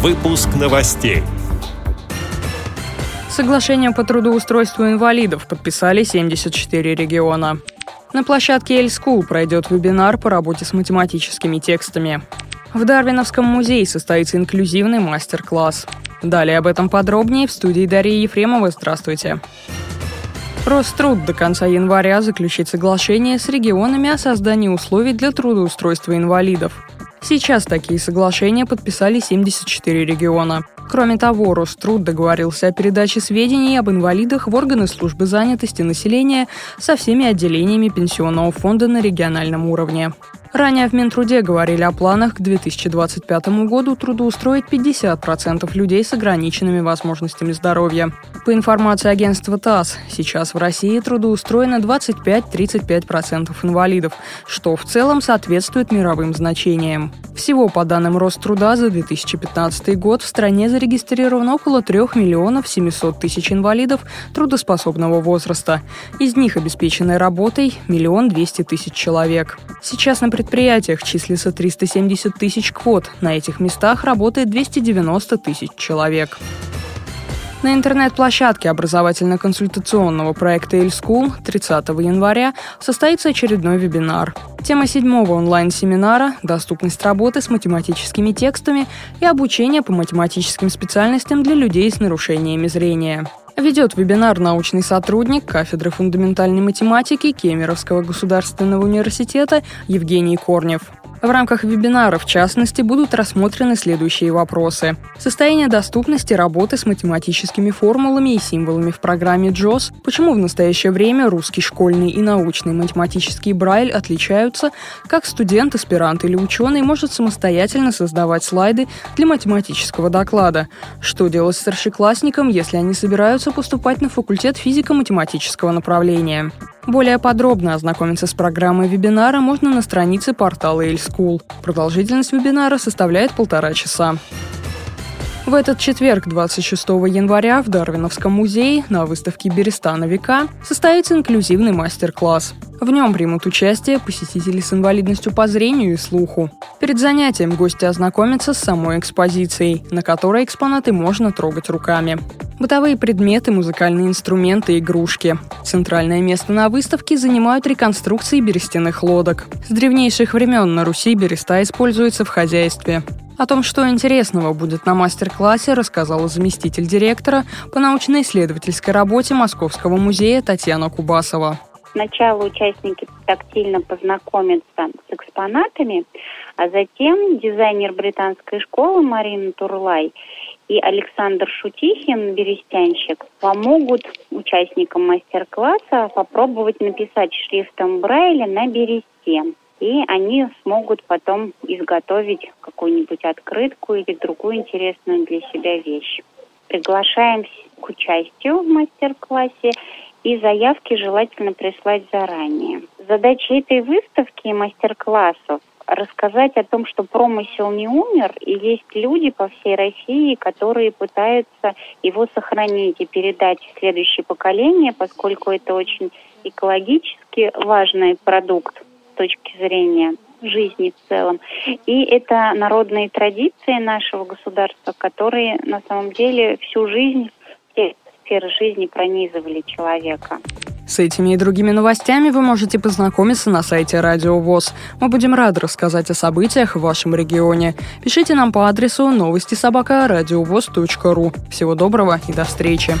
Выпуск новостей. Соглашение по трудоустройству инвалидов подписали 74 региона. На площадке Эль-Скул пройдет вебинар по работе с математическими текстами. В Дарвиновском музее состоится инклюзивный мастер-класс. Далее об этом подробнее в студии Дарьи Ефремовой. Здравствуйте. Роструд до конца января заключит соглашение с регионами о создании условий для трудоустройства инвалидов. Сейчас такие соглашения подписали 74 региона. Кроме того, Роструд договорился о передаче сведений об инвалидах в органы службы занятости населения со всеми отделениями пенсионного фонда на региональном уровне. Ранее в Минтруде говорили о планах к 2025 году трудоустроить 50% людей с ограниченными возможностями здоровья. По информации агентства ТАСС, сейчас в России трудоустроено 25-35% инвалидов, что в целом соответствует мировым значениям. Всего, по данным Роструда, за 2015 год в стране зарегистрировано около 3 миллионов 700 тысяч инвалидов трудоспособного возраста. Из них обеспеченной работой – миллион двести тысяч человек. Сейчас, например, предприятиях числится 370 тысяч квот. На этих местах работает 290 тысяч человек. На интернет-площадке образовательно-консультационного проекта «Эльскул» 30 января состоится очередной вебинар. Тема седьмого онлайн-семинара – доступность работы с математическими текстами и обучение по математическим специальностям для людей с нарушениями зрения. Ведет вебинар научный сотрудник кафедры фундаментальной математики Кемеровского государственного университета Евгений Корнев. В рамках вебинара, в частности, будут рассмотрены следующие вопросы. Состояние доступности работы с математическими формулами и символами в программе JOS, почему в настоящее время русский школьный и научный математический брайль отличаются, как студент, аспирант или ученый может самостоятельно создавать слайды для математического доклада, что делать старшеклассникам, если они собираются поступать на факультет физико-математического направления. Более подробно ознакомиться с программой вебинара можно на странице портала Эльскул. Продолжительность вебинара составляет полтора часа. В этот четверг, 26 января, в Дарвиновском музее на выставке «Береста на века» состоится инклюзивный мастер-класс. В нем примут участие посетители с инвалидностью по зрению и слуху. Перед занятием гости ознакомятся с самой экспозицией, на которой экспонаты можно трогать руками. Бытовые предметы, музыкальные инструменты, игрушки. Центральное место на выставке занимают реконструкции берестяных лодок. С древнейших времен на Руси береста используется в хозяйстве. О том, что интересного будет на мастер-классе, рассказала заместитель директора по научно-исследовательской работе Московского музея Татьяна Кубасова. Сначала участники тактильно познакомятся с экспонатами, а затем дизайнер британской школы Марина Турлай и Александр Шутихин, берестянщик, помогут участникам мастер-класса попробовать написать шрифтом Брайля на бересте. И они смогут потом изготовить какую-нибудь открытку или другую интересную для себя вещь. Приглашаем к участию в мастер-классе и заявки желательно прислать заранее. Задача этой выставки и мастер-классов рассказать о том, что промысел не умер, и есть люди по всей России, которые пытаются его сохранить и передать в следующее поколение, поскольку это очень экологически важный продукт точки зрения жизни в целом. И это народные традиции нашего государства, которые на самом деле всю жизнь, все сферы жизни пронизывали человека. С этими и другими новостями вы можете познакомиться на сайте Радио ВОЗ. Мы будем рады рассказать о событиях в вашем регионе. Пишите нам по адресу новости собака ру. Всего доброго и до встречи.